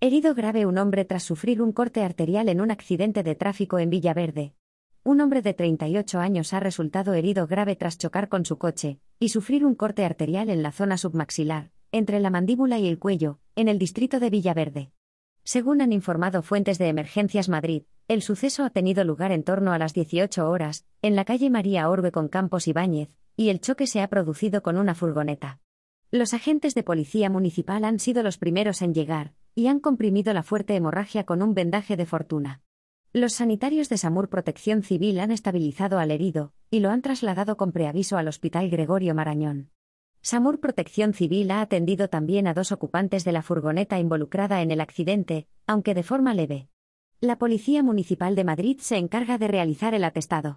Herido grave un hombre tras sufrir un corte arterial en un accidente de tráfico en Villaverde. Un hombre de 38 años ha resultado herido grave tras chocar con su coche y sufrir un corte arterial en la zona submaxilar, entre la mandíbula y el cuello, en el distrito de Villaverde. Según han informado fuentes de Emergencias Madrid, el suceso ha tenido lugar en torno a las 18 horas, en la calle María Orbe con Campos Ibáñez, y el choque se ha producido con una furgoneta. Los agentes de policía municipal han sido los primeros en llegar, y han comprimido la fuerte hemorragia con un vendaje de fortuna. Los sanitarios de SAMUR Protección Civil han estabilizado al herido, y lo han trasladado con preaviso al Hospital Gregorio Marañón. SAMUR Protección Civil ha atendido también a dos ocupantes de la furgoneta involucrada en el accidente, aunque de forma leve. La Policía Municipal de Madrid se encarga de realizar el atestado.